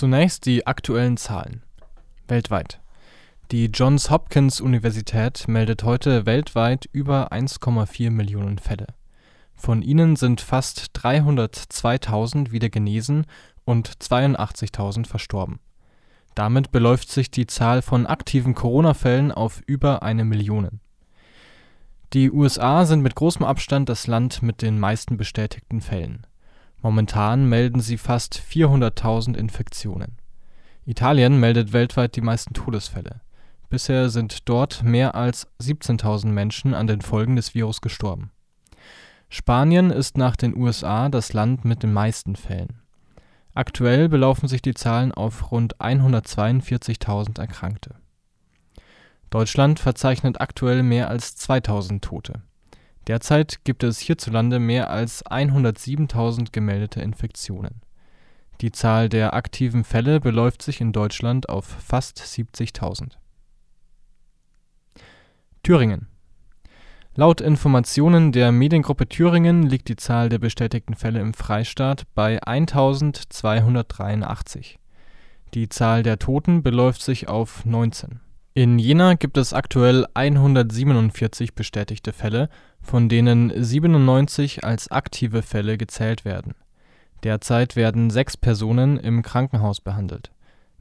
Zunächst die aktuellen Zahlen. Weltweit. Die Johns Hopkins Universität meldet heute weltweit über 1,4 Millionen Fälle. Von ihnen sind fast 302.000 wieder genesen und 82.000 verstorben. Damit beläuft sich die Zahl von aktiven Corona-Fällen auf über eine Million. Die USA sind mit großem Abstand das Land mit den meisten bestätigten Fällen. Momentan melden sie fast 400.000 Infektionen. Italien meldet weltweit die meisten Todesfälle. Bisher sind dort mehr als 17.000 Menschen an den Folgen des Virus gestorben. Spanien ist nach den USA das Land mit den meisten Fällen. Aktuell belaufen sich die Zahlen auf rund 142.000 Erkrankte. Deutschland verzeichnet aktuell mehr als 2000 Tote. Derzeit gibt es hierzulande mehr als 107.000 gemeldete Infektionen. Die Zahl der aktiven Fälle beläuft sich in Deutschland auf fast 70.000. Thüringen Laut Informationen der Mediengruppe Thüringen liegt die Zahl der bestätigten Fälle im Freistaat bei 1283. Die Zahl der Toten beläuft sich auf 19. In Jena gibt es aktuell 147 bestätigte Fälle, von denen 97 als aktive Fälle gezählt werden. Derzeit werden sechs Personen im Krankenhaus behandelt.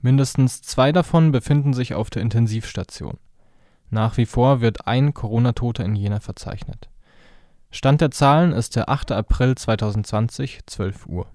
Mindestens zwei davon befinden sich auf der Intensivstation. Nach wie vor wird ein Corona-Toter in Jena verzeichnet. Stand der Zahlen ist der 8. April 2020, 12 Uhr